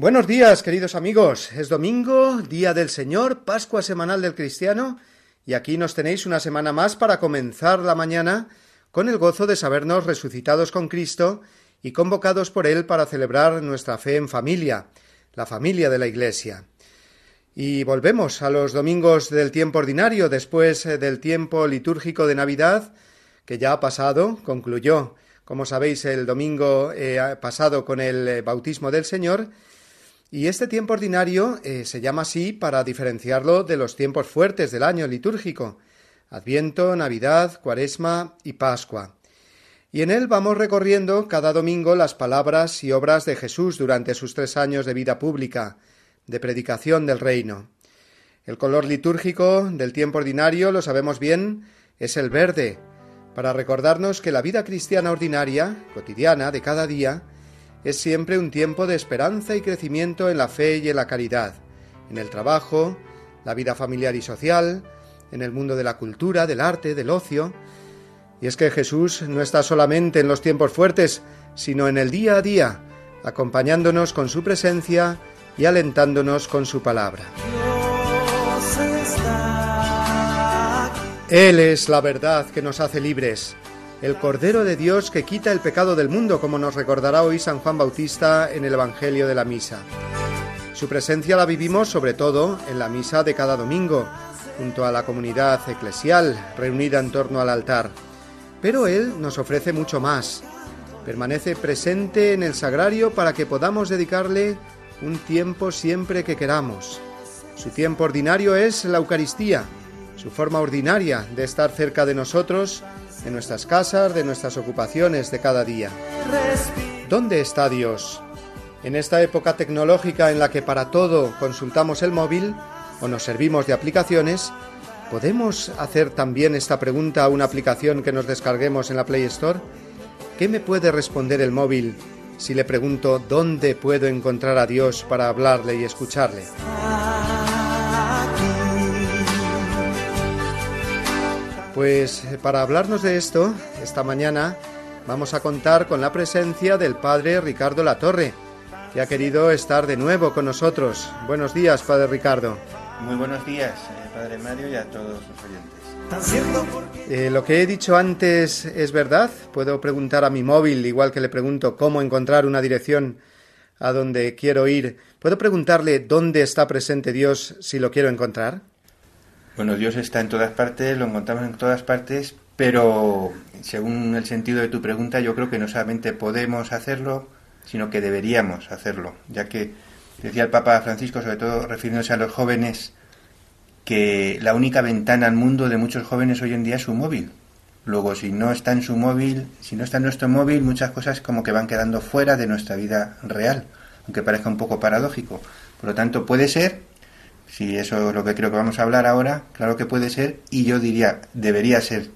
Buenos días, queridos amigos. Es domingo, día del Señor, Pascua semanal del cristiano, y aquí nos tenéis una semana más para comenzar la mañana con el gozo de sabernos resucitados con Cristo y convocados por Él para celebrar nuestra fe en familia, la familia de la Iglesia. Y volvemos a los domingos del tiempo ordinario, después eh, del tiempo litúrgico de Navidad, que ya ha pasado, concluyó, como sabéis, el domingo eh, pasado con el eh, bautismo del Señor, y este tiempo ordinario eh, se llama así para diferenciarlo de los tiempos fuertes del año litúrgico, Adviento, Navidad, Cuaresma y Pascua. Y en él vamos recorriendo cada domingo las palabras y obras de Jesús durante sus tres años de vida pública, de predicación del reino. El color litúrgico del tiempo ordinario, lo sabemos bien, es el verde, para recordarnos que la vida cristiana ordinaria, cotidiana, de cada día, es siempre un tiempo de esperanza y crecimiento en la fe y en la caridad, en el trabajo, la vida familiar y social, en el mundo de la cultura, del arte, del ocio. Y es que Jesús no está solamente en los tiempos fuertes, sino en el día a día, acompañándonos con su presencia y alentándonos con su palabra. Él es la verdad que nos hace libres el Cordero de Dios que quita el pecado del mundo, como nos recordará hoy San Juan Bautista en el Evangelio de la Misa. Su presencia la vivimos sobre todo en la misa de cada domingo, junto a la comunidad eclesial reunida en torno al altar. Pero Él nos ofrece mucho más. Permanece presente en el sagrario para que podamos dedicarle un tiempo siempre que queramos. Su tiempo ordinario es la Eucaristía, su forma ordinaria de estar cerca de nosotros de nuestras casas, de nuestras ocupaciones de cada día. ¿Dónde está Dios? En esta época tecnológica en la que para todo consultamos el móvil o nos servimos de aplicaciones, ¿podemos hacer también esta pregunta a una aplicación que nos descarguemos en la Play Store? ¿Qué me puede responder el móvil si le pregunto dónde puedo encontrar a Dios para hablarle y escucharle? Pues eh, para hablarnos de esto, esta mañana vamos a contar con la presencia del padre Ricardo Latorre, que ha querido estar de nuevo con nosotros. Buenos días, padre Ricardo. Muy buenos días, eh, padre Mario, y a todos los oyentes. Eh, lo que he dicho antes es verdad. Puedo preguntar a mi móvil, igual que le pregunto cómo encontrar una dirección a donde quiero ir. ¿Puedo preguntarle dónde está presente Dios si lo quiero encontrar? Bueno, Dios está en todas partes, lo encontramos en todas partes, pero según el sentido de tu pregunta, yo creo que no solamente podemos hacerlo, sino que deberíamos hacerlo, ya que decía el Papa Francisco, sobre todo refiriéndose a los jóvenes, que la única ventana al mundo de muchos jóvenes hoy en día es su móvil. Luego, si no está en su móvil, si no está en nuestro móvil, muchas cosas como que van quedando fuera de nuestra vida real, aunque parezca un poco paradójico. Por lo tanto, puede ser si eso es lo que creo que vamos a hablar ahora, claro que puede ser y yo diría, debería ser.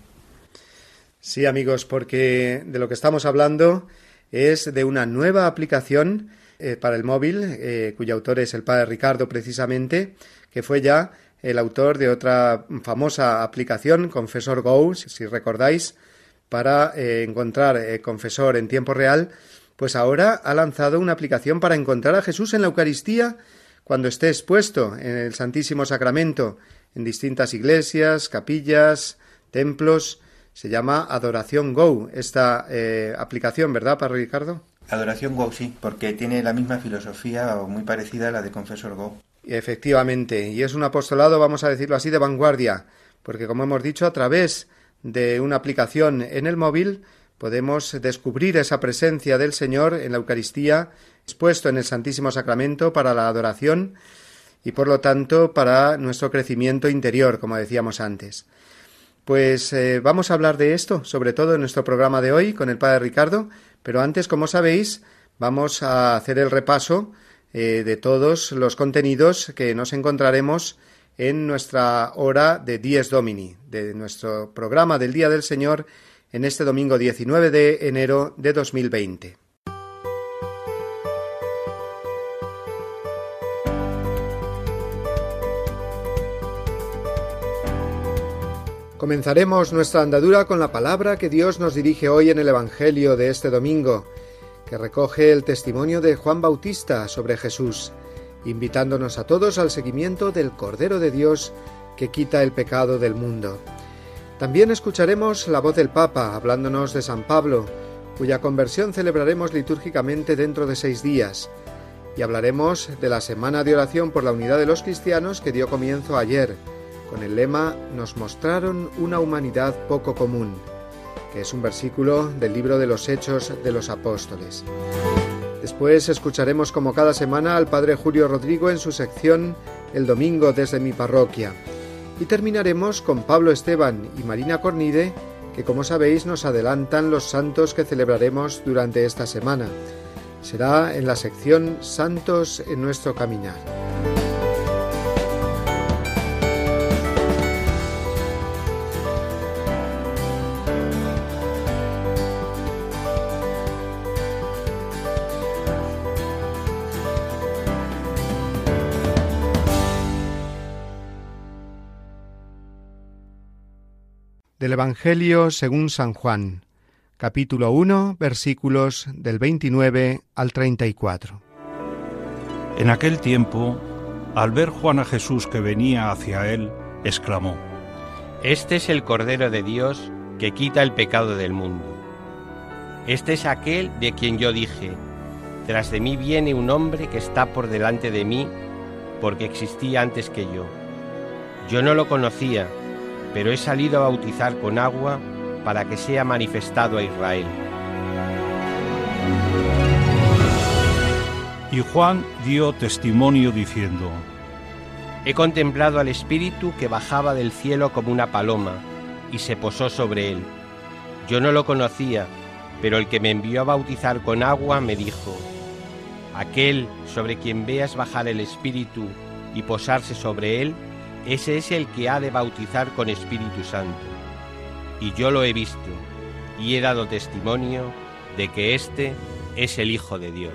Sí, amigos, porque de lo que estamos hablando es de una nueva aplicación eh, para el móvil, eh, cuyo autor es el padre Ricardo precisamente, que fue ya el autor de otra famosa aplicación, Confesor Go, si recordáis, para eh, encontrar confesor en tiempo real, pues ahora ha lanzado una aplicación para encontrar a Jesús en la Eucaristía cuando esté expuesto en el Santísimo Sacramento en distintas iglesias, capillas, templos. Se llama Adoración Go, esta eh, aplicación, ¿verdad, Padre Ricardo? Adoración Go, sí, porque tiene la misma filosofía o muy parecida a la de Confesor Go. Efectivamente, y es un apostolado, vamos a decirlo así, de vanguardia, porque como hemos dicho, a través de una aplicación en el móvil podemos descubrir esa presencia del Señor en la Eucaristía expuesto en el Santísimo Sacramento para la adoración y por lo tanto para nuestro crecimiento interior, como decíamos antes. Pues eh, vamos a hablar de esto, sobre todo en nuestro programa de hoy con el Padre Ricardo, pero antes, como sabéis, vamos a hacer el repaso eh, de todos los contenidos que nos encontraremos en nuestra hora de Dies Domini, de nuestro programa del Día del Señor en este domingo 19 de enero de 2020. Comenzaremos nuestra andadura con la palabra que Dios nos dirige hoy en el Evangelio de este domingo, que recoge el testimonio de Juan Bautista sobre Jesús, invitándonos a todos al seguimiento del Cordero de Dios que quita el pecado del mundo. También escucharemos la voz del Papa hablándonos de San Pablo, cuya conversión celebraremos litúrgicamente dentro de seis días, y hablaremos de la Semana de Oración por la Unidad de los Cristianos que dio comienzo ayer, con el lema Nos mostraron una humanidad poco común, que es un versículo del libro de los Hechos de los Apóstoles. Después escucharemos como cada semana al Padre Julio Rodrigo en su sección El Domingo desde mi parroquia. Y terminaremos con Pablo Esteban y Marina Cornide, que como sabéis nos adelantan los santos que celebraremos durante esta semana. Será en la sección Santos en nuestro caminar. Del Evangelio según San Juan, capítulo 1, versículos del 29 al 34. En aquel tiempo, al ver Juan a Jesús que venía hacia él, exclamó, Este es el Cordero de Dios que quita el pecado del mundo. Este es aquel de quien yo dije, tras de mí viene un hombre que está por delante de mí, porque existía antes que yo. Yo no lo conocía, pero he salido a bautizar con agua para que sea manifestado a Israel. Y Juan dio testimonio diciendo, He contemplado al Espíritu que bajaba del cielo como una paloma y se posó sobre él. Yo no lo conocía, pero el que me envió a bautizar con agua me dijo, Aquel sobre quien veas bajar el Espíritu y posarse sobre él, ese es el que ha de bautizar con Espíritu Santo. Y yo lo he visto y he dado testimonio de que éste es el Hijo de Dios.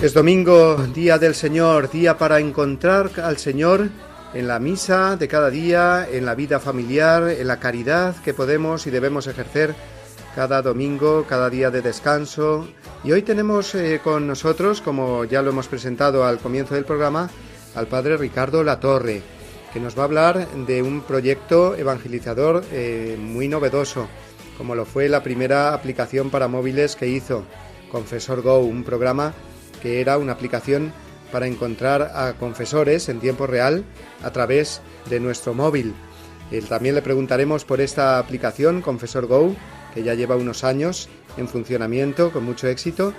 Es domingo, día del Señor, día para encontrar al Señor en la misa de cada día, en la vida familiar, en la caridad que podemos y debemos ejercer cada domingo, cada día de descanso. Y hoy tenemos eh, con nosotros, como ya lo hemos presentado al comienzo del programa, al Padre Ricardo Latorre, que nos va a hablar de un proyecto evangelizador eh, muy novedoso, como lo fue la primera aplicación para móviles que hizo, Confesor Go, un programa que era una aplicación para encontrar a confesores en tiempo real a través de nuestro móvil. también le preguntaremos por esta aplicación, Confesor Go, que ya lleva unos años en funcionamiento con mucho éxito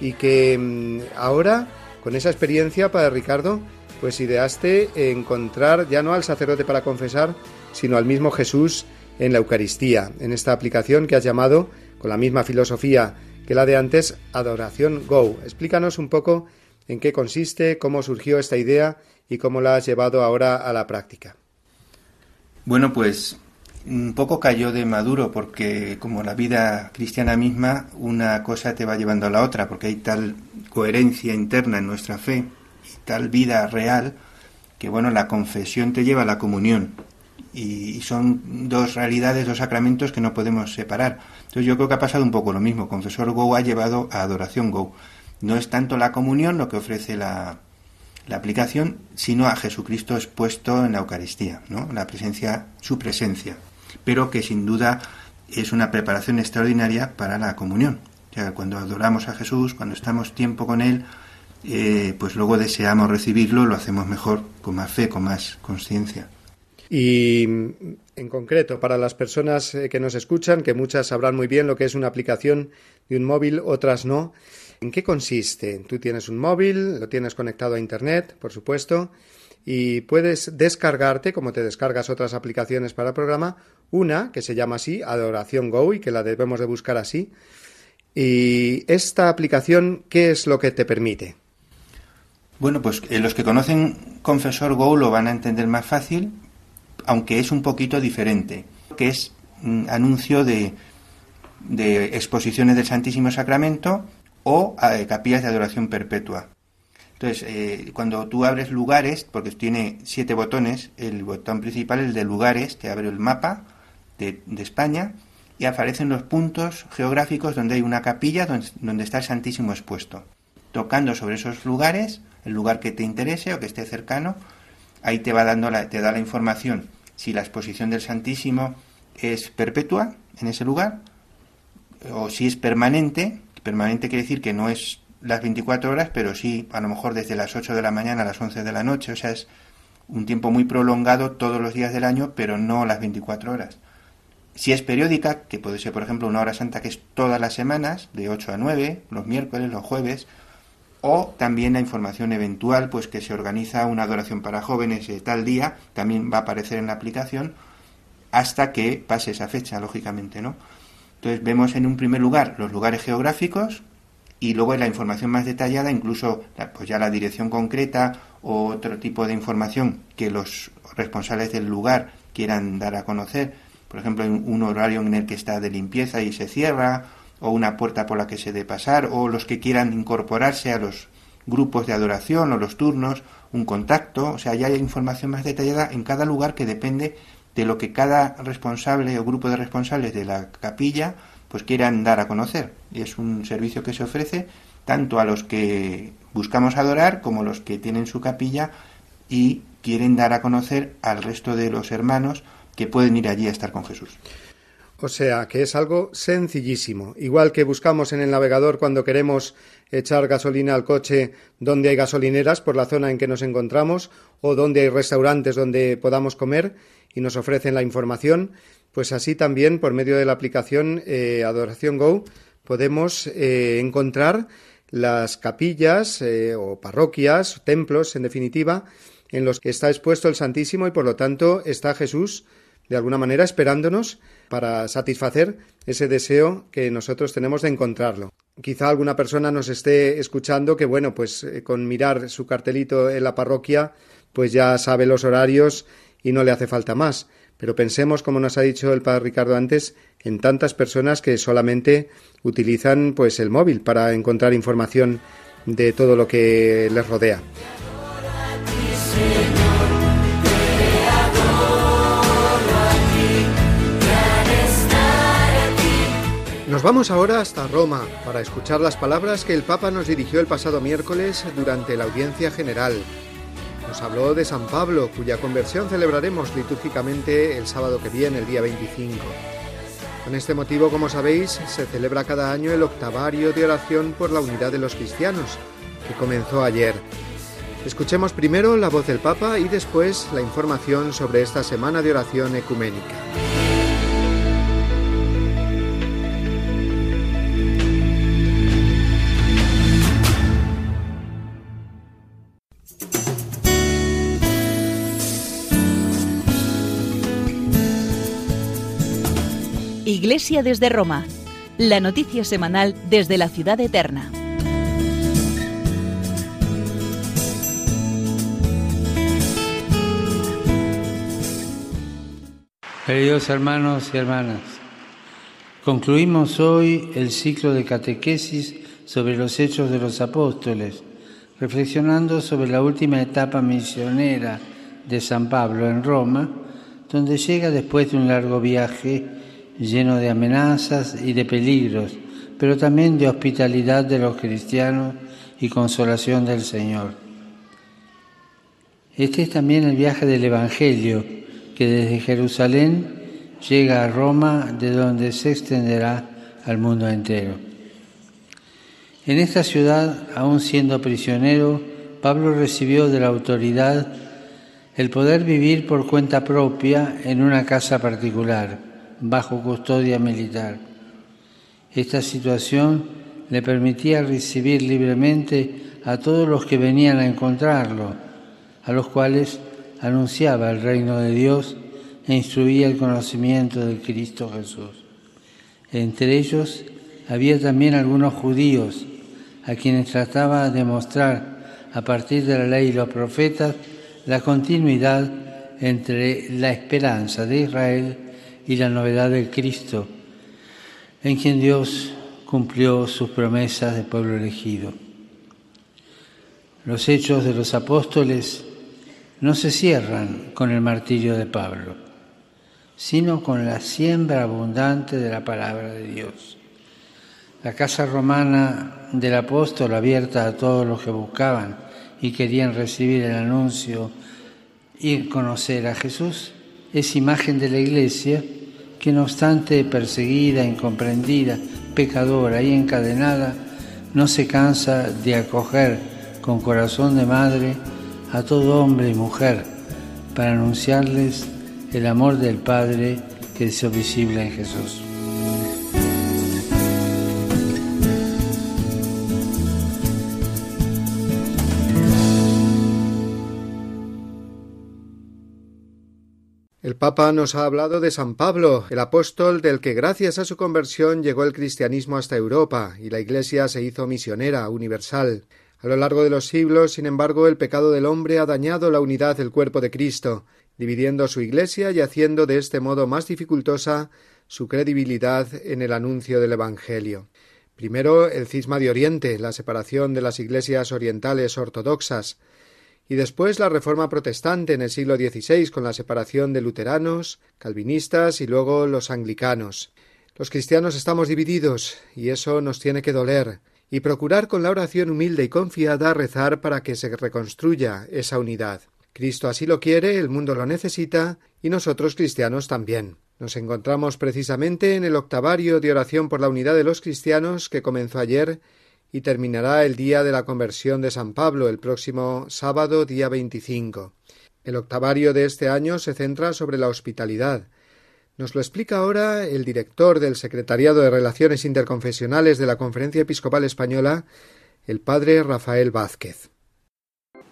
y que mm, ahora, con esa experiencia para Ricardo, pues ideaste encontrar ya no al sacerdote para confesar, sino al mismo Jesús en la Eucaristía, en esta aplicación que has llamado, con la misma filosofía que la de antes, Adoración Go. Explícanos un poco en qué consiste, cómo surgió esta idea y cómo la has llevado ahora a la práctica. Bueno, pues un poco cayó de maduro porque como la vida cristiana misma, una cosa te va llevando a la otra, porque hay tal coherencia interna en nuestra fe y tal vida real que bueno, la confesión te lleva a la comunión y son dos realidades, dos sacramentos que no podemos separar. Entonces yo creo que ha pasado un poco lo mismo. Confesor Go ha llevado a adoración Go. No es tanto la comunión lo que ofrece la, la aplicación, sino a Jesucristo expuesto en la Eucaristía, ¿no? La presencia, su presencia, pero que sin duda es una preparación extraordinaria para la comunión. O sea, cuando adoramos a Jesús, cuando estamos tiempo con Él, eh, pues luego deseamos recibirlo, lo hacemos mejor, con más fe, con más conciencia. Y en concreto, para las personas eh, que nos escuchan, que muchas sabrán muy bien lo que es una aplicación de un móvil, otras no, ¿en qué consiste? Tú tienes un móvil, lo tienes conectado a Internet, por supuesto, y puedes descargarte, como te descargas otras aplicaciones para el programa, una que se llama así, Adoración Go, y que la debemos de buscar así. Y esta aplicación, ¿qué es lo que te permite? Bueno, pues eh, los que conocen Confesor Go lo van a entender más fácil, aunque es un poquito diferente, que es un anuncio de, exposiciones del Santísimo Sacramento o eh, capillas de adoración perpetua. Entonces, eh, cuando tú abres lugares, porque tiene siete botones, el botón principal, el de lugares, te abre el mapa de, España y aparecen los puntos geográficos donde hay una capilla donde, está el Santísimo expuesto. Tocando sobre esos lugares, el lugar que te interese o que esté cercano, ahí te va dando la, te da la información si la exposición del Santísimo es perpetua en ese lugar o si es permanente. Permanente quiere decir que no es las 24 horas, pero sí a lo mejor desde las 8 de la mañana a las 11 de la noche. O sea, es un tiempo muy prolongado todos los días del año, pero no las 24 horas. Si es periódica, que puede ser por ejemplo una hora santa que es todas las semanas, de 8 a 9, los miércoles, los jueves, o también la información eventual, pues que se organiza una adoración para jóvenes de tal día, también va a aparecer en la aplicación hasta que pase esa fecha, lógicamente, ¿no? Entonces vemos en un primer lugar los lugares geográficos y luego la información más detallada, incluso pues ya la dirección concreta o otro tipo de información que los responsables del lugar quieran dar a conocer. Por ejemplo, un horario en el que está de limpieza y se cierra, o una puerta por la que se dé pasar, o los que quieran incorporarse a los grupos de adoración o los turnos, un contacto, o sea, ya hay información más detallada en cada lugar que depende de lo que cada responsable o grupo de responsables de la capilla pues quieran dar a conocer. Y es un servicio que se ofrece tanto a los que buscamos adorar como a los que tienen su capilla y quieren dar a conocer al resto de los hermanos que pueden ir allí a estar con Jesús. O sea, que es algo sencillísimo. Igual que buscamos en el navegador cuando queremos echar gasolina al coche donde hay gasolineras por la zona en que nos encontramos o donde hay restaurantes donde podamos comer y nos ofrecen la información, pues así también por medio de la aplicación eh, Adoración Go podemos eh, encontrar las capillas eh, o parroquias, templos en definitiva, en los que está expuesto el Santísimo y por lo tanto está Jesús de alguna manera esperándonos para satisfacer ese deseo que nosotros tenemos de encontrarlo. Quizá alguna persona nos esté escuchando que, bueno, pues eh, con mirar su cartelito en la parroquia, pues ya sabe los horarios y no le hace falta más. Pero pensemos, como nos ha dicho el padre Ricardo antes, en tantas personas que solamente utilizan pues el móvil para encontrar información de todo lo que les rodea. Vamos ahora hasta Roma para escuchar las palabras que el Papa nos dirigió el pasado miércoles durante la audiencia general. Nos habló de San Pablo, cuya conversión celebraremos litúrgicamente el sábado que viene, el día 25. Con este motivo, como sabéis, se celebra cada año el octavario de oración por la unidad de los cristianos, que comenzó ayer. Escuchemos primero la voz del Papa y después la información sobre esta semana de oración ecuménica. Iglesia desde Roma, la noticia semanal desde la ciudad eterna. Queridos hermanos y hermanas, concluimos hoy el ciclo de catequesis sobre los hechos de los apóstoles, reflexionando sobre la última etapa misionera de San Pablo en Roma, donde llega después de un largo viaje lleno de amenazas y de peligros, pero también de hospitalidad de los cristianos y consolación del Señor. Este es también el viaje del Evangelio que desde Jerusalén llega a Roma, de donde se extenderá al mundo entero. En esta ciudad, aún siendo prisionero, Pablo recibió de la autoridad el poder vivir por cuenta propia en una casa particular, bajo custodia militar. Esta situación le permitía recibir libremente a todos los que venían a encontrarlo, a los cuales anunciaba el reino de Dios e instruía el conocimiento de Cristo Jesús. Entre ellos había también algunos judíos a quienes trataba de mostrar a partir de la ley y los profetas la continuidad entre la esperanza de Israel y la novedad de Cristo, en quien Dios cumplió sus promesas de pueblo elegido. Los hechos de los apóstoles no se cierran con el martirio de Pablo, sino con la siembra abundante de la palabra de Dios. La casa romana del apóstol abierta a todos los que buscaban y querían recibir el anuncio y conocer a Jesús es imagen de la iglesia que no obstante perseguida, incomprendida, pecadora y encadenada, no se cansa de acoger con corazón de madre a todo hombre y mujer para anunciarles el amor del Padre que hizo visible en Jesús. El Papa nos ha hablado de San Pablo, el apóstol del que gracias a su conversión llegó el cristianismo hasta Europa y la Iglesia se hizo misionera universal. A lo largo de los siglos, sin embargo, el pecado del hombre ha dañado la unidad del cuerpo de Cristo, dividiendo su Iglesia y haciendo de este modo más dificultosa su credibilidad en el anuncio del Evangelio. Primero el cisma de Oriente, la separación de las iglesias orientales ortodoxas, y después la reforma protestante en el siglo XVI con la separación de luteranos, calvinistas y luego los anglicanos. Los cristianos estamos divididos y eso nos tiene que doler, y procurar con la oración humilde y confiada rezar para que se reconstruya esa unidad. Cristo así lo quiere, el mundo lo necesita y nosotros cristianos también. Nos encontramos precisamente en el octavario de oración por la unidad de los cristianos que comenzó ayer y terminará el día de la conversión de San Pablo el próximo sábado día 25. El octavario de este año se centra sobre la hospitalidad, nos lo explica ahora el director del Secretariado de Relaciones Interconfesionales de la Conferencia Episcopal Española, el padre Rafael Vázquez.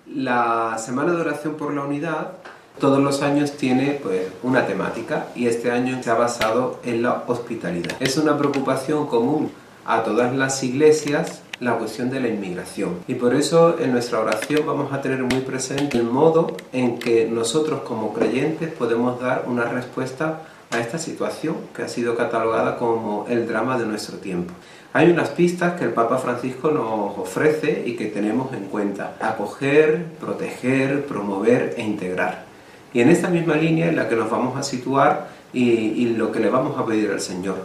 La Semana de Oración por la Unidad todos los años tiene pues, una temática y este año se ha basado en la hospitalidad. Es una preocupación común a todas las iglesias la cuestión de la inmigración. Y por eso en nuestra oración vamos a tener muy presente el modo en que nosotros como creyentes podemos dar una respuesta a esta situación que ha sido catalogada como el drama de nuestro tiempo. Hay unas pistas que el Papa Francisco nos ofrece y que tenemos en cuenta. Acoger, proteger, promover e integrar. Y en esta misma línea en la que nos vamos a situar y, y lo que le vamos a pedir al Señor.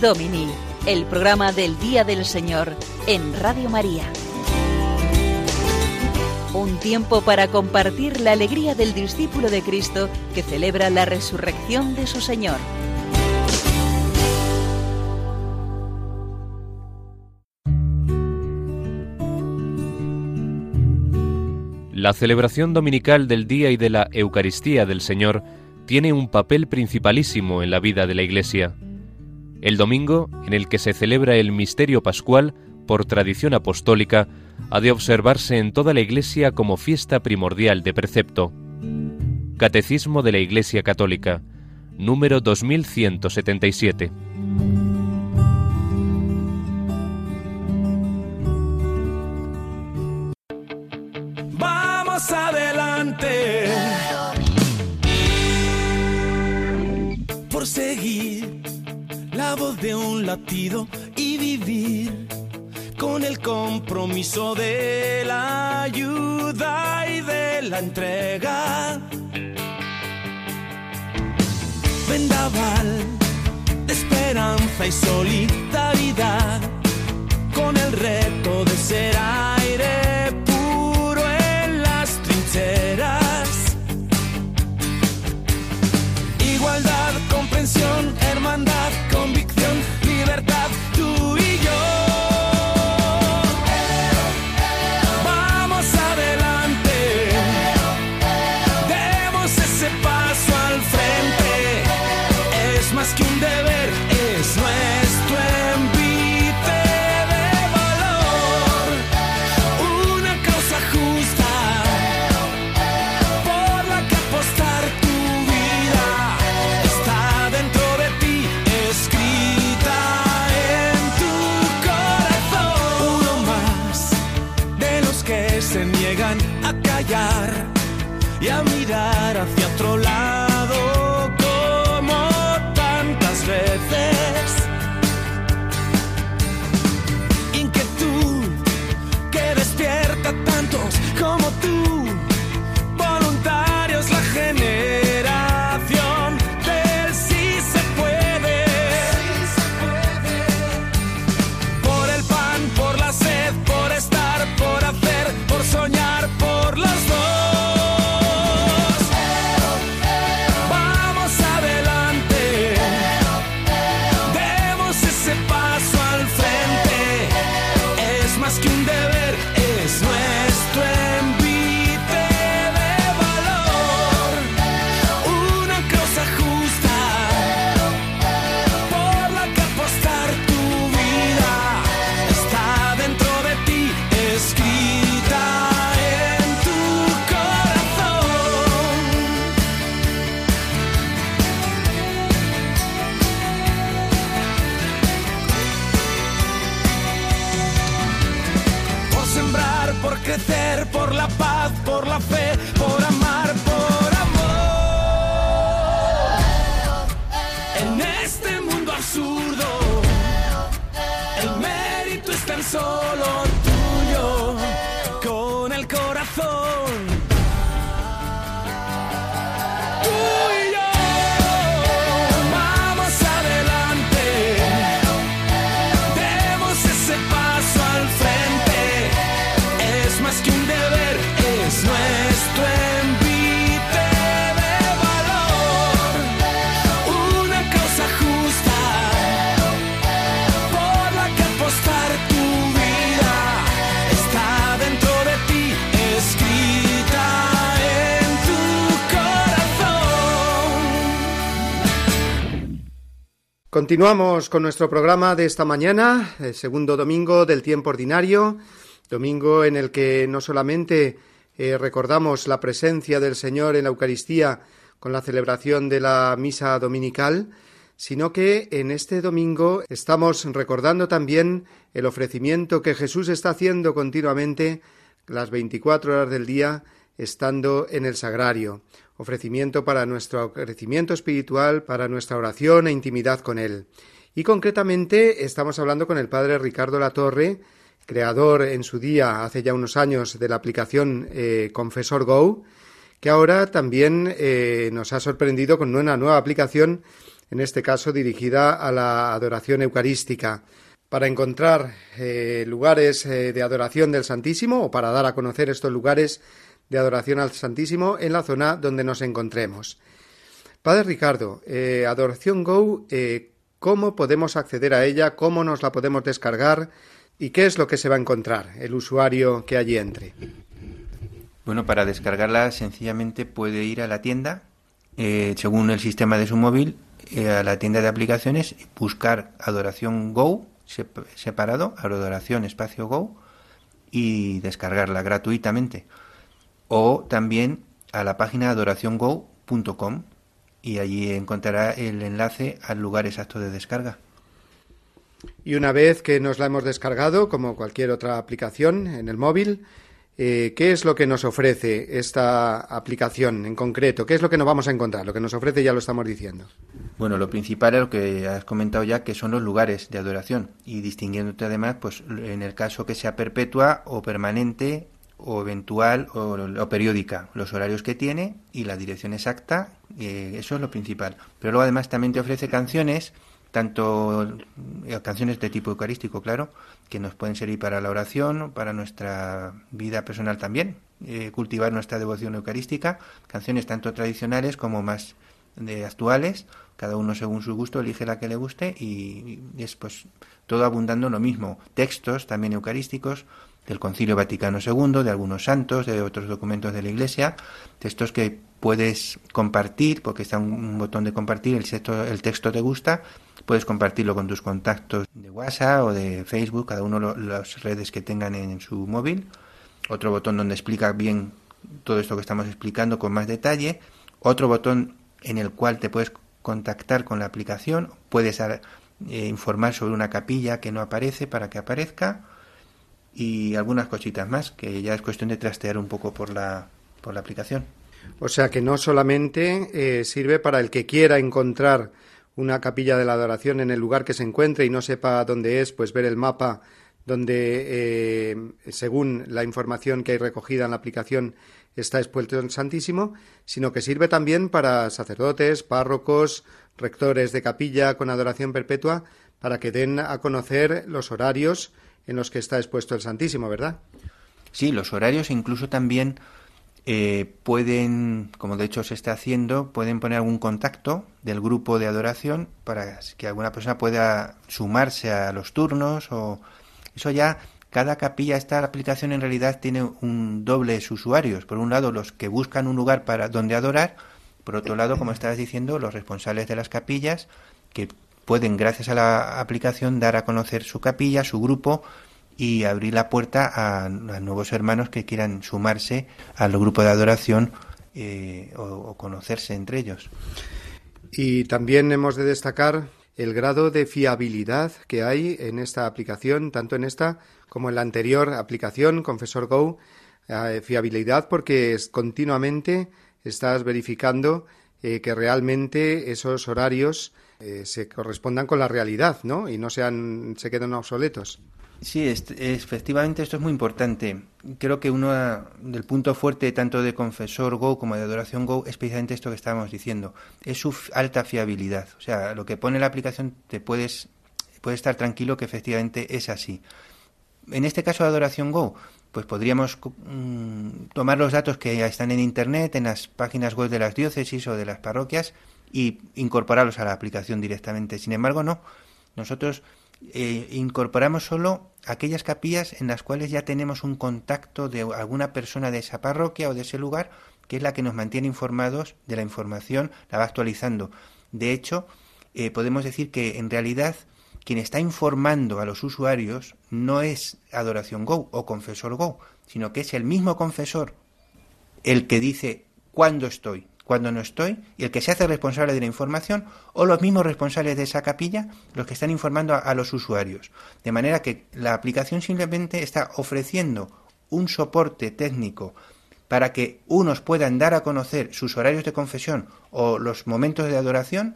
Domini, el programa del Día del Señor en Radio María. Un tiempo para compartir la alegría del discípulo de Cristo que celebra la resurrección de su Señor. La celebración dominical del día y de la Eucaristía del Señor tiene un papel principalísimo en la vida de la Iglesia. El domingo, en el que se celebra el misterio pascual, por tradición apostólica, ha de observarse en toda la Iglesia como fiesta primordial de precepto. Catecismo de la Iglesia Católica, número 2177. Vamos adelante. De un latido y vivir con el compromiso de la ayuda y de la entrega. Vendaval de esperanza y solidaridad con el reto de ser aire Continuamos con nuestro programa de esta mañana, el segundo domingo del tiempo ordinario, domingo en el que no solamente eh, recordamos la presencia del Señor en la Eucaristía con la celebración de la misa dominical, sino que en este domingo estamos recordando también el ofrecimiento que Jesús está haciendo continuamente las 24 horas del día estando en el sagrario, ofrecimiento para nuestro crecimiento espiritual, para nuestra oración e intimidad con Él. Y concretamente estamos hablando con el padre Ricardo Latorre, creador en su día, hace ya unos años, de la aplicación eh, Confesor Go, que ahora también eh, nos ha sorprendido con una nueva aplicación, en este caso dirigida a la adoración eucarística. para encontrar eh, lugares de adoración del Santísimo o para dar a conocer estos lugares de adoración al Santísimo en la zona donde nos encontremos. Padre Ricardo, eh, Adoración Go, ¿cómo podemos acceder a ella? ¿Cómo nos la podemos descargar? ¿Y qué es lo que se va a encontrar el usuario que allí entre? Bueno, para descargarla sencillamente puede ir a la tienda, según el sistema de su móvil, a la tienda de aplicaciones, buscar Adoración Go separado, Adoración Espacio Go, y descargarla gratuitamente. O también a la página adoraciongo.com y allí encontrará el enlace al lugar exacto de descarga. Y una vez que nos la hemos descargado, como cualquier otra aplicación en el móvil, eh, ¿qué es lo que nos ofrece esta aplicación en concreto? ¿Qué es lo que nos vamos a encontrar? Lo que nos ofrece ya lo estamos diciendo. Bueno, lo principal es lo que has comentado ya, que son los lugares de adoración y distinguiéndote además, pues en el caso que sea perpetua o permanente o eventual o, periódica, los horarios que tiene y la dirección exacta, eh, eso es lo principal. Pero luego además también te ofrece canciones tanto eh, canciones de tipo eucarístico, claro, que nos pueden servir para la oración, para nuestra vida personal también, eh, cultivar nuestra devoción eucarística, canciones tanto tradicionales como más de actuales, cada uno según su gusto elige la que le guste y, y es pues todo abundando lo mismo, textos también eucarísticos, del Concilio Vaticano II, de algunos santos, de otros documentos de la Iglesia, textos que puedes compartir, porque está un, botón de compartir, el texto, el texto te gusta, puedes compartirlo con tus contactos de WhatsApp o de Facebook, cada uno de las redes que tengan en su móvil, otro botón donde explica bien todo esto que estamos explicando con más detalle, otro botón en el cual te puedes contactar con la aplicación, puedes eh, informar sobre una capilla que no aparece para que aparezca, y algunas cositas más que ya es cuestión de trastear un poco por la, por la aplicación. O sea que no solamente eh, sirve para el que quiera encontrar una capilla de la adoración en el lugar que se encuentre y no sepa dónde es, pues ver el mapa donde, eh, según la información que hay recogida en la aplicación, está expuesto el Santísimo, sino que sirve también para sacerdotes, párrocos, rectores de capilla con adoración perpetua, para que den a conocer los horarios en los que está expuesto el Santísimo, ¿verdad? Sí, los horarios incluso también eh, pueden, como de hecho se está haciendo, pueden poner algún contacto del grupo de adoración para que alguna persona pueda sumarse a los turnos o eso ya cada capilla esta aplicación en realidad tiene un doble usuarios por un lado los que buscan un lugar para donde adorar por otro lado como estabas diciendo los responsables de las capillas que pueden, gracias a la aplicación, dar a conocer su capilla, su grupo y abrir la puerta a, nuevos hermanos que quieran sumarse al grupo de adoración eh, o, conocerse entre ellos. Y también hemos de destacar el grado de fiabilidad que hay en esta aplicación, tanto en esta como en la anterior aplicación, Confesor Go. Eh, fiabilidad porque es, continuamente estás verificando eh, que realmente esos horarios eh, se correspondan con la realidad, ¿no? Y no sean, se queden obsoletos. Sí, efectivamente esto es muy importante. Creo que uno del punto fuerte tanto de Confesor Go como de Adoración Go es precisamente esto que estábamos diciendo. Es su alta fiabilidad. O sea, lo que pone la aplicación te puedes, puedes estar tranquilo que efectivamente es así. En este caso de Adoración Go, pues podríamos mm, tomar los datos que ya están en Internet, en las páginas web de las diócesis o de las parroquias y incorporarlos a la aplicación directamente. Sin embargo, no. Nosotros eh, incorporamos solo aquellas capillas en las cuales ya tenemos un contacto de alguna persona de esa parroquia o de ese lugar, que es la que nos mantiene informados de la información, la va actualizando. De hecho, eh, podemos decir que en realidad quien está informando a los usuarios no es Adoración Go o Confesor Go, sino que es el mismo confesor el que dice cuándo estoy, cuando no estoy, y el que se hace responsable de la información, o los mismos responsables de esa capilla, los que están informando a, los usuarios. De manera que la aplicación simplemente está ofreciendo un soporte técnico para que unos puedan dar a conocer sus horarios de confesión o los momentos de adoración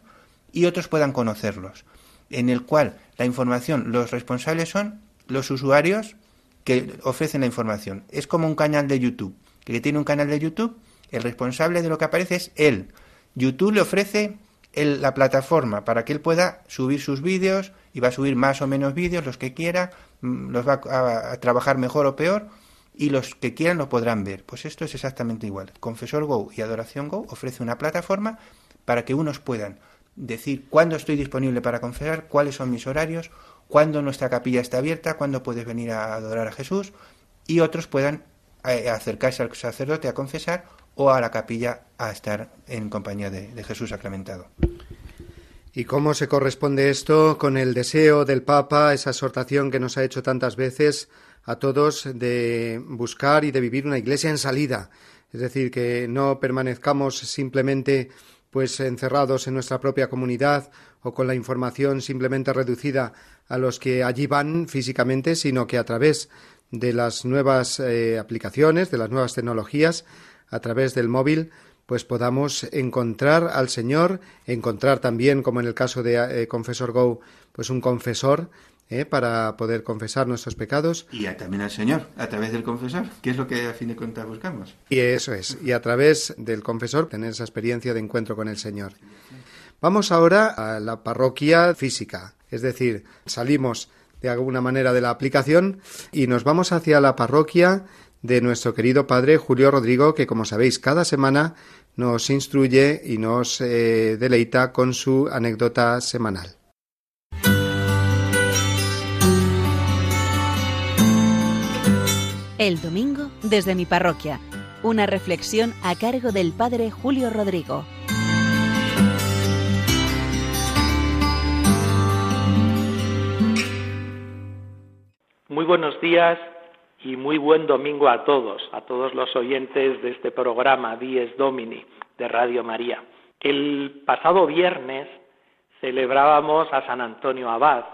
y otros puedan conocerlos, en el cual la información, los responsables son los usuarios que ofrecen la información. Es como un canal de YouTube, que tiene un canal de YouTube el responsable de lo que aparece es él. YouTube le ofrece la plataforma para que él pueda subir sus vídeos y va a subir más o menos vídeos, los que quiera, mm, los va a, a trabajar mejor o peor y los que quieran lo podrán ver. Pues esto es exactamente igual. Confesor Go y Adoración Go ofrece una plataforma para que unos puedan decir cuándo estoy disponible para confesar, cuáles son mis horarios, cuándo nuestra capilla está abierta, cuándo puedes venir a adorar a Jesús y otros puedan eh, acercarse al sacerdote a confesar o a la capilla a estar en compañía de, Jesús sacramentado. ¿Y cómo se corresponde esto con el deseo del Papa, esa exhortación que nos ha hecho tantas veces a todos de buscar y de vivir una iglesia en salida? Es decir, que no permanezcamos simplemente pues encerrados en nuestra propia comunidad o con la información simplemente reducida a los que allí van físicamente, sino que a través de las nuevas eh, aplicaciones, de las nuevas tecnologías, a través del móvil, pues podamos encontrar al Señor, encontrar también, como en el caso de eh, Confesor Go, pues un confesor eh, para poder confesar nuestros pecados. Y también al Señor, a través del confesor, que es lo que a fin de cuentas buscamos. Y eso es, y a través del confesor tener esa experiencia de encuentro con el Señor. Vamos ahora a la parroquia física, es decir, salimos de alguna manera de la aplicación y nos vamos hacia la parroquia de nuestro querido padre Julio Rodrigo, que como sabéis cada semana nos instruye y nos eh, deleita con su anécdota semanal. El domingo desde mi parroquia. Una reflexión a cargo del padre Julio Rodrigo. Muy buenos días y muy buen domingo a todos, a todos los oyentes de este programa Dies Domini de Radio María. El pasado viernes celebrábamos a San Antonio Abad,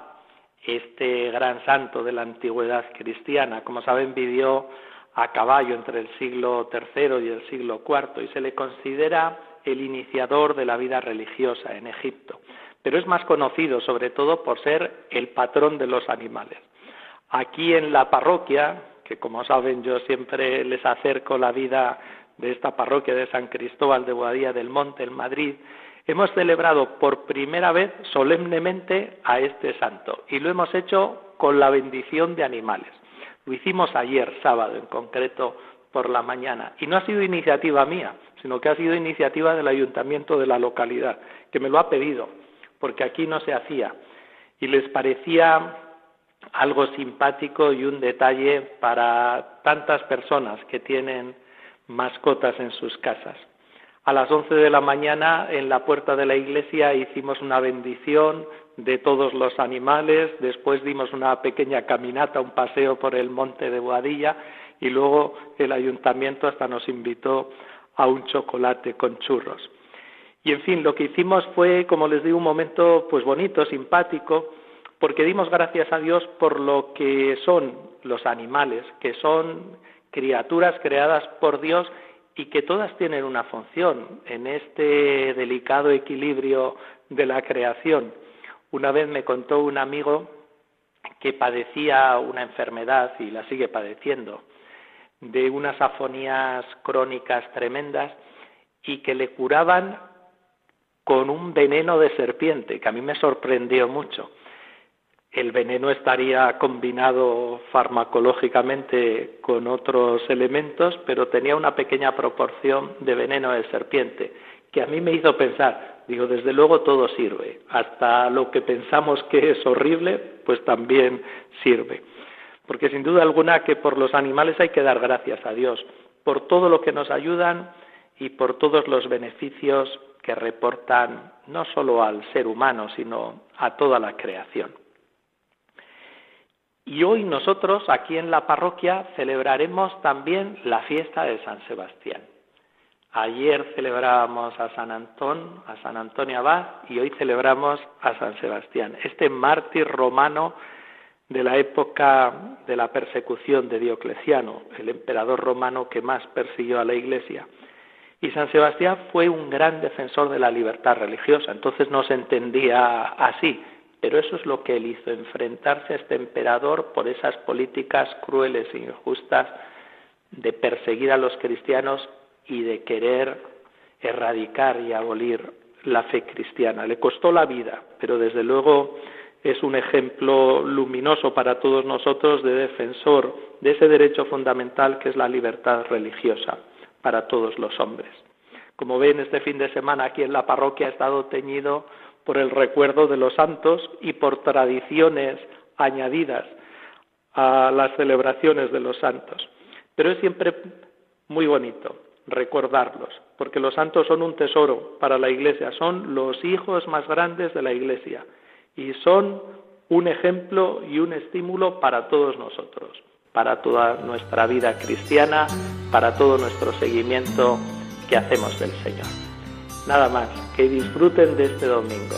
este gran santo de la antigüedad cristiana. Como saben, vivió a caballo entre el siglo III y el siglo IV y se le considera el iniciador de la vida religiosa en Egipto. Pero es más conocido sobre todo por ser el patrón de los animales. Aquí en la parroquia, que como saben yo siempre les acerco la vida de esta parroquia de San Cristóbal de Boadilla del Monte en Madrid, hemos celebrado por primera vez solemnemente a este santo y lo hemos hecho con la bendición de animales. Lo hicimos ayer, sábado en concreto, por la mañana. Y no ha sido iniciativa mía, sino que ha sido iniciativa del ayuntamiento de la localidad, que me lo ha pedido, porque aquí no se hacía. Y les parecía algo simpático y un detalle para tantas personas que tienen mascotas en sus casas. A las 11 de la mañana en la puerta de la iglesia hicimos una bendición de todos los animales, después dimos una pequeña caminata, un paseo por el monte de Boadilla y luego el ayuntamiento hasta nos invitó a un chocolate con churros. Y en fin, lo que hicimos fue, como les digo, un momento pues bonito, simpático, porque dimos gracias a Dios por lo que son los animales, que son criaturas creadas por Dios y que todas tienen una función en este delicado equilibrio de la creación. Una vez me contó un amigo que padecía una enfermedad y la sigue padeciendo, de unas afonías crónicas tremendas y que le curaban con un veneno de serpiente, que a mí me sorprendió mucho el veneno estaría combinado farmacológicamente con otros elementos, pero tenía una pequeña proporción de veneno de serpiente, que a mí me hizo pensar, digo, desde luego todo sirve, hasta lo que pensamos que es horrible, pues también sirve. Porque sin duda alguna que por los animales hay que dar gracias a Dios, por todo lo que nos ayudan y por todos los beneficios que reportan no solo al ser humano, sino a toda la creación. Y hoy nosotros aquí en la parroquia celebraremos también la fiesta de San Sebastián. Ayer celebrábamos a San Antón, a San Antonio Abad y hoy celebramos a San Sebastián, este mártir romano de la época de la persecución de Diocleciano, el emperador romano que más persiguió a la Iglesia. Y San Sebastián fue un gran defensor de la libertad religiosa, entonces no se entendía así, pero eso es lo que él hizo, enfrentarse a este emperador por esas políticas crueles e injustas de perseguir a los cristianos y de querer erradicar y abolir la fe cristiana. Le costó la vida, pero desde luego es un ejemplo luminoso para todos nosotros de defensor de ese derecho fundamental que es la libertad religiosa para todos los hombres. Como ven, este fin de semana aquí en la parroquia ha estado teñido por el recuerdo de los santos y por tradiciones añadidas a las celebraciones de los santos. Pero es siempre muy bonito recordarlos, porque los santos son un tesoro para la Iglesia, son los hijos más grandes de la Iglesia y son un ejemplo y un estímulo para todos nosotros, para toda nuestra vida cristiana, para todo nuestro seguimiento que hacemos del Señor. Nada más, que disfruten de este domingo.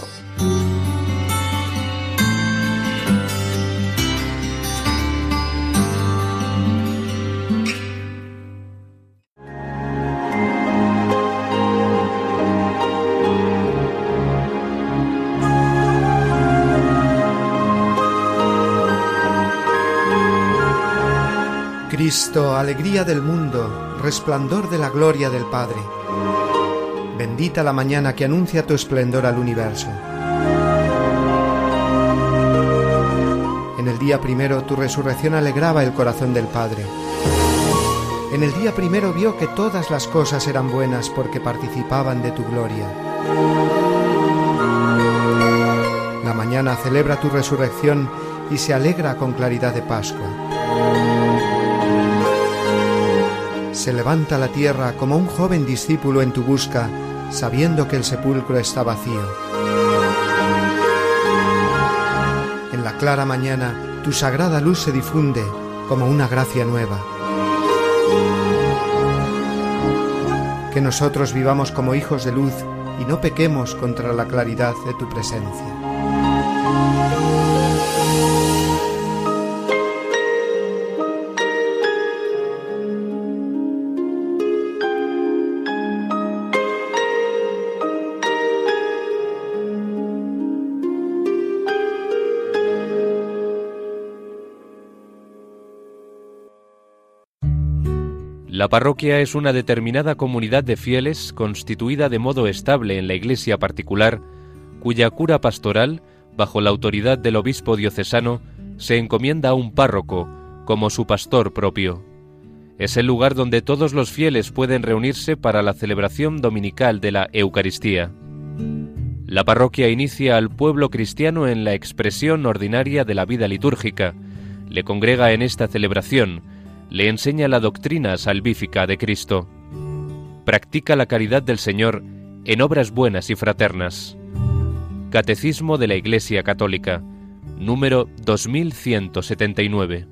Cristo, alegría del mundo, resplandor de la gloria del Padre. Bendita la mañana que anuncia tu esplendor al universo. En el día primero tu resurrección alegraba el corazón del Padre. En el día primero vio que todas las cosas eran buenas porque participaban de tu gloria. La mañana celebra tu resurrección y se alegra con claridad de Pascua. Se levanta la tierra como un joven discípulo en tu busca, sabiendo que el sepulcro está vacío. En la clara mañana, tu sagrada luz se difunde como una gracia nueva. Que nosotros vivamos como hijos de luz y no pequemos contra la claridad de tu presencia. La parroquia es una determinada comunidad de fieles constituida de modo estable en la iglesia particular, cuya cura pastoral, bajo la autoridad del obispo diocesano, se encomienda a un párroco como su pastor propio. Es el lugar donde todos los fieles pueden reunirse para la celebración dominical de la Eucaristía. La parroquia inicia al pueblo cristiano en la expresión ordinaria de la vida litúrgica, le congrega en esta celebración, le enseña la doctrina salvífica de Cristo. Practica la caridad del Señor en obras buenas y fraternas. Catecismo de la Iglesia Católica, número 2179.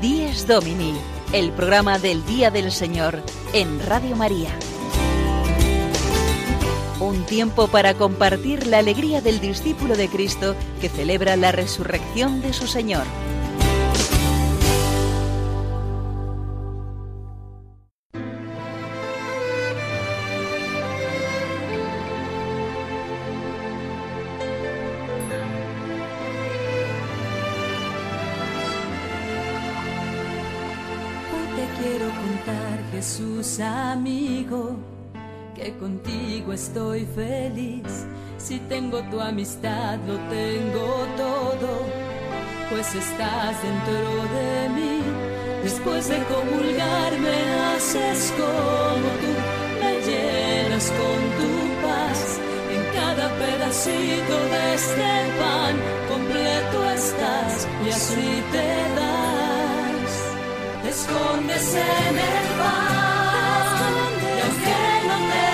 Dies Domini, el programa del Día del Señor en Radio María. Un tiempo para compartir la alegría del discípulo de Cristo que celebra la resurrección de su Señor. Te quiero contar, Jesús amigo, contigo estoy feliz. Si tengo tu amistad, lo tengo todo, pues estás dentro de mí. Después de comulgar me haces como tú, me llenas con tu paz. En cada pedacito de este pan completo estás y así te das. Te escondes en el pan y aunque no te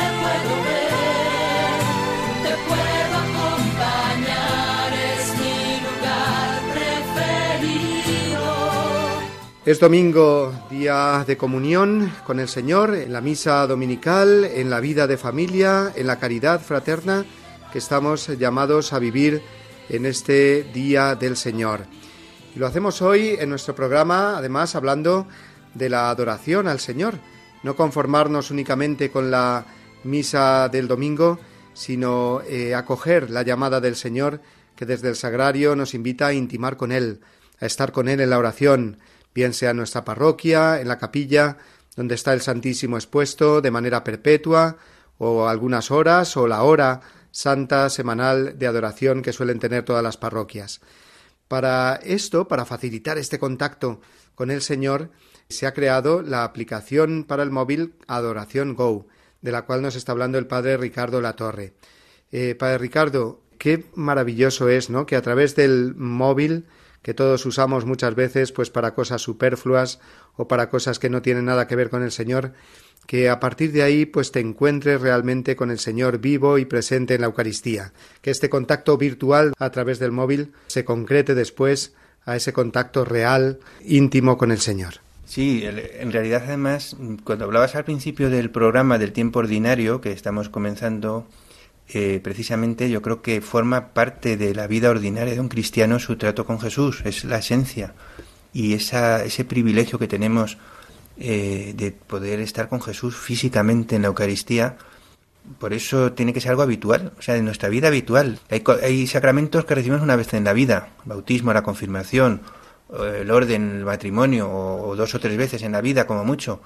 Es domingo, día de comunión con el Señor, en la misa dominical, en la vida de familia, en la caridad fraterna que estamos llamados a vivir en este día del Señor. Y lo hacemos hoy en nuestro programa, además, hablando de la adoración al Señor. No conformarnos únicamente con la misa del domingo, sino eh, acoger la llamada del Señor que desde el sagrario nos invita a intimar con Él, a estar con Él en la oración, bien sea en nuestra parroquia, en la capilla, donde está el Santísimo expuesto de manera perpetua, o algunas horas, o la hora santa semanal de adoración que suelen tener todas las parroquias. Para esto, para facilitar este contacto con el Señor, se ha creado la aplicación para el móvil Adoración Go, de la cual nos está hablando el padre Ricardo Latorre. Eh, padre Ricardo, qué maravilloso es, ¿no? Que a través del móvil que todos usamos muchas veces pues para cosas superfluas o para cosas que no tienen nada que ver con el Señor, que a partir de ahí pues te encuentres realmente con el Señor vivo y presente en la Eucaristía, que este contacto virtual a través del móvil se concrete después a ese contacto real, íntimo con el Señor. Sí, en realidad además, cuando hablabas al principio del programa del tiempo ordinario que estamos comenzando, eh, precisamente yo creo que forma parte de la vida ordinaria de un cristiano su trato con Jesús, es la esencia y esa, ese privilegio que tenemos eh, de poder estar con Jesús físicamente en la Eucaristía, por eso tiene que ser algo habitual, o sea, en nuestra vida habitual. Hay, hay sacramentos que recibimos una vez en la vida, bautismo, la confirmación, el orden, el matrimonio, o, dos o tres veces en la vida como mucho,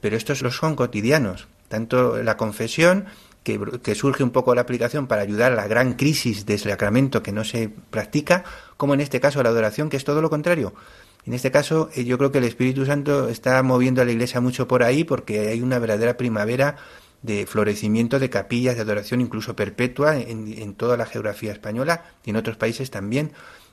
pero estos los son cotidianos, tanto la confesión que, surge un poco la aplicación para ayudar a la gran crisis de sacramento que no se practica, como en este caso la adoración, que es todo lo contrario. En este caso, eh, yo creo que el Espíritu Santo está moviendo a la Iglesia mucho por ahí porque hay una verdadera primavera de florecimiento de capillas de adoración incluso perpetua en, en toda la geografía española y en otros países también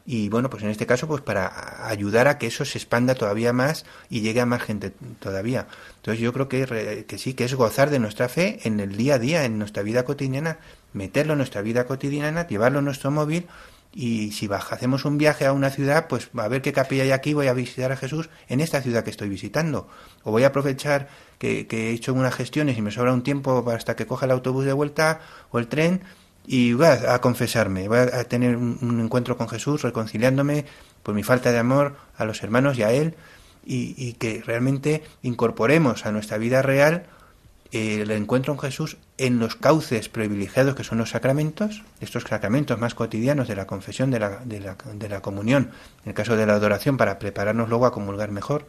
y bueno, pues en este caso, pues para ayudar a que eso se expanda todavía más y llegue a más gente todavía. Entonces yo creo que, que sí, que es gozar de nuestra fe en el día a día, en nuestra vida cotidiana, meterlo en nuestra vida cotidiana, llevarlo en nuestro móvil y si baja, hacemos un viaje a una ciudad, pues a ver qué capilla hay aquí, voy a visitar a Jesús en esta ciudad que estoy visitando. O voy a aprovechar que, que he hecho unas gestiones y me sobra un tiempo hasta que coja el autobús de vuelta o el tren y voy a, confesarme, voy a, tener un, encuentro con Jesús, reconciliándome por mi falta de amor a los hermanos y a Él, y, que realmente incorporemos a nuestra vida real eh, el encuentro con Jesús en los cauces privilegiados que son los sacramentos, estos sacramentos más cotidianos de la confesión, de la, de la, de la comunión, en el caso de la adoración, para prepararnos luego a comulgar mejor.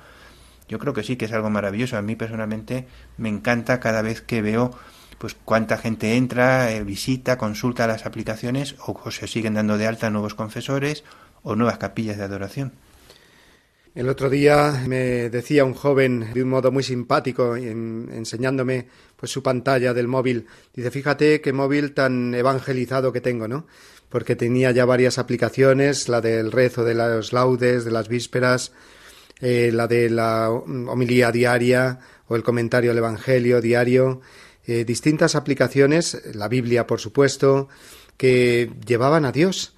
Yo creo que sí, que es algo maravilloso. A mí personalmente me encanta cada vez que veo pues cuánta gente entra, eh, visita, consulta las aplicaciones o, se siguen dando de alta nuevos confesores o nuevas capillas de adoración. El otro día me decía un joven de un modo muy simpático, enseñándome pues su pantalla del móvil. Dice, fíjate qué móvil tan evangelizado que tengo, ¿no? Porque tenía ya varias aplicaciones, la del rezo de los laudes, de las vísperas, eh, la de la homilía diaria o el comentario al Evangelio diario, eh, distintas aplicaciones, la Biblia, por supuesto, que llevaban a Dios.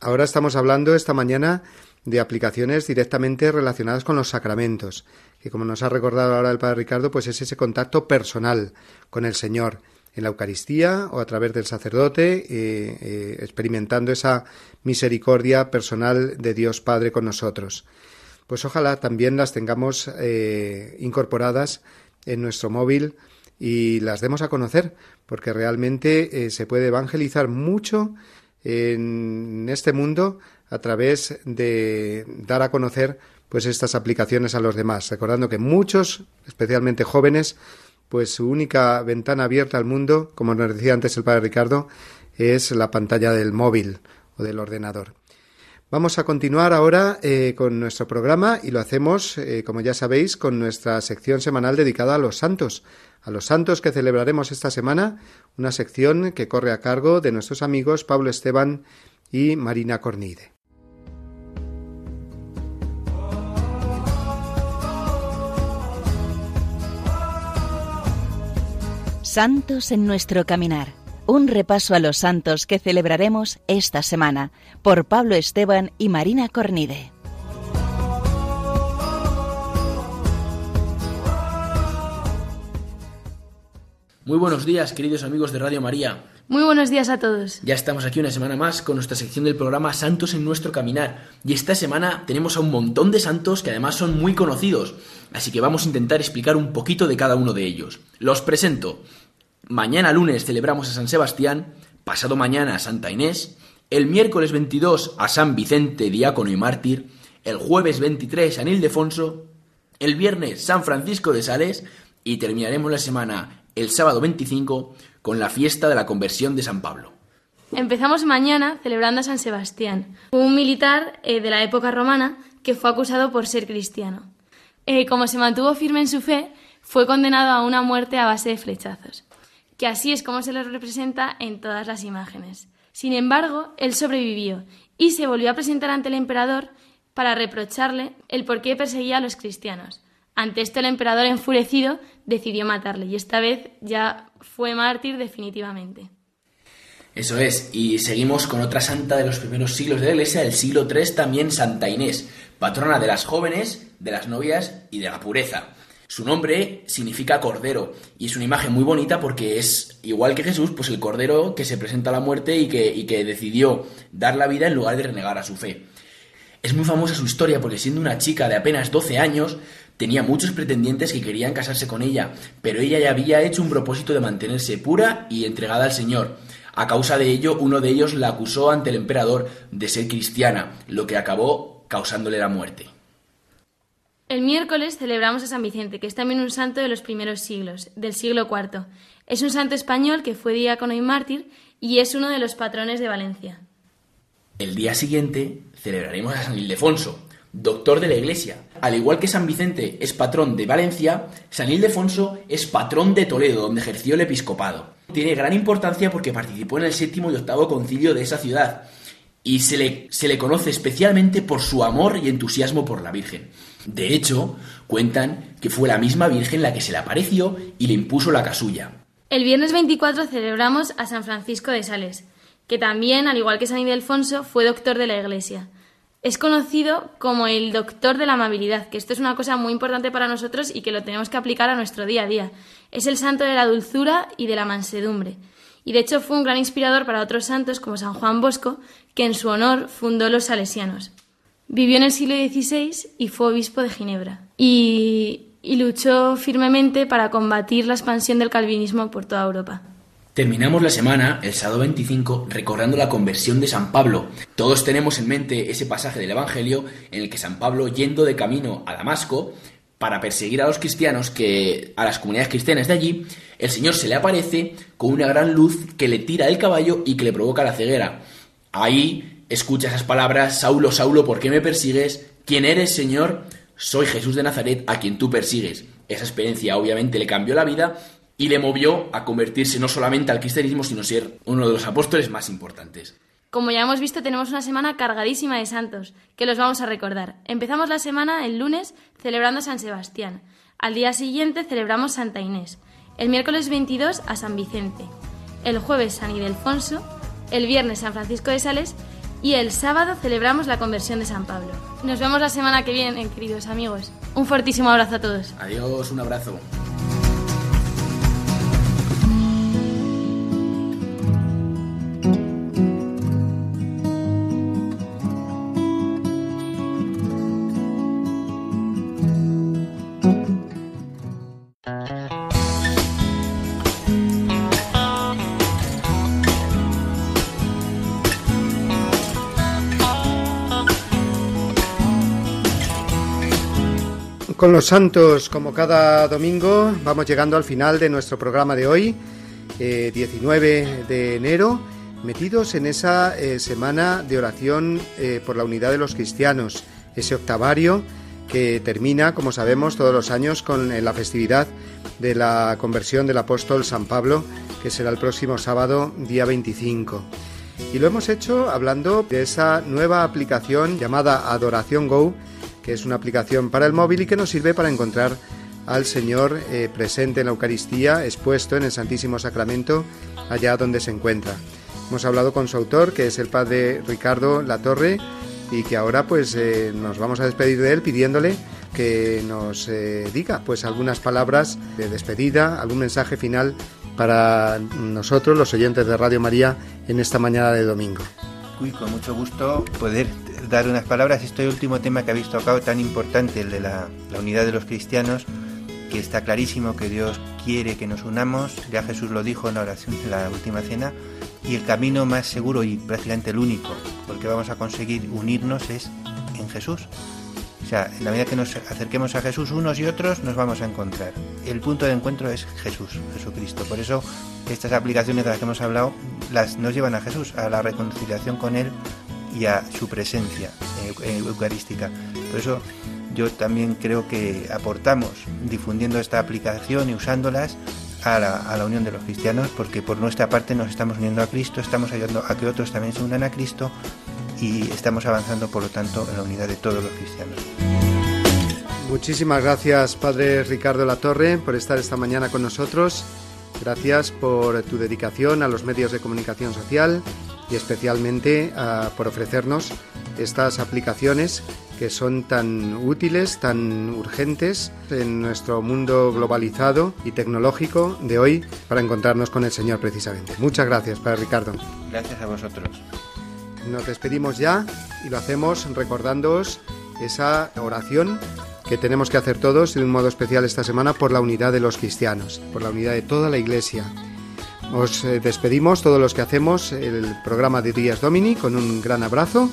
Ahora estamos hablando esta mañana de aplicaciones directamente relacionadas con los sacramentos, que como nos ha recordado ahora el Padre Ricardo, pues es ese contacto personal con el Señor en la Eucaristía o a través del sacerdote, eh, eh, experimentando esa misericordia personal de Dios Padre con nosotros. Pues ojalá también las tengamos incorporadas en nuestro móvil y las demos a conocer, porque realmente eh, se puede evangelizar mucho en este mundo a través de dar a conocer pues estas aplicaciones a los demás, recordando que muchos, especialmente jóvenes, pues su única ventana abierta al mundo, como nos decía antes el padre Ricardo, es la pantalla del móvil o del ordenador. Vamos a continuar ahora eh, con nuestro programa y lo hacemos, eh, como ya sabéis, con nuestra sección semanal dedicada a los santos, a los santos que celebraremos esta semana, una sección que corre a cargo de nuestros amigos Pablo Esteban y Marina Cornide. Santos en nuestro caminar. Un repaso a los santos que celebraremos esta semana por Pablo Esteban y Marina Cornide. Muy buenos días, queridos amigos de Radio María. Muy buenos días a todos. Ya estamos aquí una semana más con nuestra sección del programa Santos en nuestro caminar. Y esta semana tenemos a un montón de santos que además son muy conocidos. Así que vamos a intentar explicar un poquito de cada uno de ellos. Los presento. Mañana lunes celebramos a San Sebastián, pasado mañana a Santa Inés, el miércoles 22 a San Vicente, diácono y mártir, el jueves 23 San Ildefonso, el viernes San Francisco de Sales y terminaremos la semana el sábado 25 con la fiesta de la conversión de San Pablo. Empezamos mañana celebrando a San Sebastián, un militar eh, de la época romana que fue acusado por ser cristiano. Eh, como se mantuvo firme en su fe, fue condenado a una muerte a base de flechazos, que así es como se lo representa en todas las imágenes. Sin embargo, él sobrevivió y se volvió a presentar ante el emperador para reprocharle el por qué perseguía a los cristianos. Ante esto el emperador enfurecido decidió matarle y esta vez ya fue mártir definitivamente. Eso es, y seguimos con otra santa de los primeros siglos de la Iglesia, del siglo III, también Santa Inés, patrona de las jóvenes, de las novias y de la pureza. Su nombre significa cordero y es una imagen muy bonita porque es igual que Jesús, pues el cordero que se presenta a la muerte y que, decidió dar la vida en lugar de renegar a su fe. Es muy famosa su historia porque siendo una chica de apenas 12 años, tenía muchos pretendientes que querían casarse con ella, pero ella ya había hecho un propósito de mantenerse pura y entregada al Señor. A causa de ello, uno de ellos la acusó ante el emperador de ser cristiana, lo que acabó causándole la muerte. El miércoles celebramos a San Vicente, que es también un santo de los primeros siglos, del siglo IV. Es un santo español que fue diácono y mártir y es uno de los patrones de Valencia. El día siguiente celebraremos a San Ildefonso, doctor de la Iglesia. Al igual que San Vicente es patrón de Valencia, San Ildefonso es patrón de Toledo, donde ejerció el episcopado. Tiene gran importancia porque participó en el séptimo y octavo concilio de esa ciudad y se le, se le conoce especialmente por su amor y entusiasmo por la Virgen. De hecho, cuentan que fue la misma Virgen la que se le apareció y le impuso la casulla. El viernes 24 celebramos a San Francisco de Sales, que también, al igual que San Ildefonso, fue doctor de la Iglesia. Es conocido como el doctor de la amabilidad, que esto es una cosa muy importante para nosotros y que lo tenemos que aplicar a nuestro día a día. Es el santo de la dulzura y de la mansedumbre. Y de hecho fue un gran inspirador para otros santos como San Juan Bosco, que en su honor fundó los salesianos. Vivió en el siglo XVI y fue obispo de Ginebra. Y, luchó firmemente para combatir la expansión del calvinismo por toda Europa. Terminamos la semana, el sábado 25, recordando la conversión de San Pablo. Todos tenemos en mente ese pasaje del Evangelio en el que San Pablo, yendo de camino a Damasco, para perseguir a los cristianos, que a las comunidades cristianas de allí, el Señor se le aparece con una gran luz que le tira del caballo y que le provoca la ceguera. Ahí escucha esas palabras, Saulo, Saulo, ¿por qué me persigues? ¿Quién eres, Señor? Soy Jesús de Nazaret, a quien tú persigues. Esa experiencia obviamente le cambió la vida y le movió a convertirse no solamente al cristianismo, sino ser uno de los apóstoles más importantes. Como ya hemos visto, tenemos una semana cargadísima de santos, que los vamos a recordar. Empezamos la semana el lunes celebrando a San Sebastián. Al día siguiente celebramos Santa Inés. El miércoles 22 a San Vicente. El jueves San Ildefonso. El viernes San Francisco de Sales. Y el sábado celebramos la conversión de San Pablo. Nos vemos la semana que viene, queridos amigos. Un fortísimo abrazo a todos. Adiós, un abrazo. Con los santos, como cada domingo, vamos llegando al final de nuestro programa de hoy, eh, 19 de enero, metidos en esa eh, semana de oración eh, por la unidad de los cristianos, ese octavario que termina, como sabemos, todos los años con eh, la festividad de la conversión del apóstol San Pablo, que será el próximo sábado, día 25. Y lo hemos hecho hablando de esa nueva aplicación llamada Adoración Go, es una aplicación para el móvil y que nos sirve para encontrar al Señor eh, presente en la Eucaristía, expuesto en el Santísimo Sacramento, allá donde se encuentra. Hemos hablado con su autor, que es el padre Ricardo Latorre, y que ahora pues eh, nos vamos a despedir de él pidiéndole que nos eh, diga pues algunas palabras de despedida, algún mensaje final para nosotros, los oyentes de Radio María, en esta mañana de domingo. Uy, con mucho gusto poder dar unas palabras. Este último tema que habéis tocado, tan importante, el de la, unidad de los cristianos, que está clarísimo que Dios quiere que nos unamos, ya Jesús lo dijo en la oración de la última cena, y el camino más seguro y prácticamente el único, porque vamos a conseguir unirnos es en Jesús. O sea, en la medida que nos acerquemos a Jesús unos y otros, nos vamos a encontrar. El punto de encuentro es Jesús, Jesucristo. Por eso estas aplicaciones de las que hemos hablado las, nos llevan a Jesús, a la reconciliación con Él y a su presencia eucarística. Por eso yo también creo que aportamos difundiendo esta aplicación y usándolas a la, a la, unión de los cristianos, porque por nuestra parte nos estamos uniendo a Cristo, estamos ayudando a que otros también se unan a Cristo y estamos avanzando, por lo tanto, en la unidad de todos los cristianos. Muchísimas gracias, Padre Ricardo Latorre, por estar esta mañana con nosotros. Gracias por tu dedicación a los medios de comunicación social y especialmente uh, por ofrecernos estas aplicaciones que son tan útiles, tan urgentes en nuestro mundo globalizado y tecnológico de hoy para encontrarnos con el Señor precisamente. Muchas gracias, Padre Ricardo. Gracias a vosotros. Nos despedimos ya y lo hacemos recordándoos esa oración que tenemos que hacer todos de un modo especial esta semana por la unidad de los cristianos, por la unidad de toda la Iglesia. Os despedimos todos los que hacemos el programa de Días Domini con un gran abrazo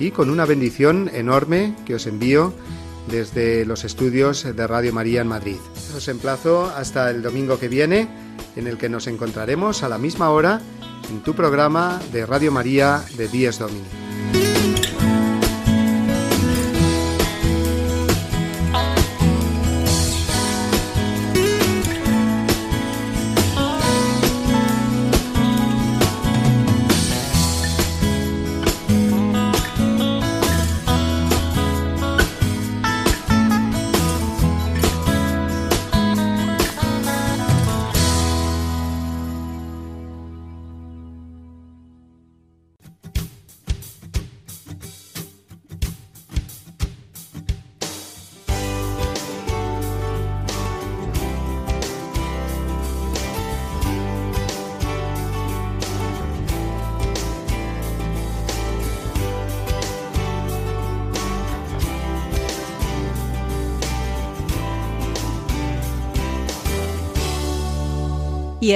y con una bendición enorme que os envío desde los estudios de Radio María en Madrid. Os emplazo hasta el domingo que viene, en el que nos encontraremos a la misma hora en tu programa de Radio María de Días Domini.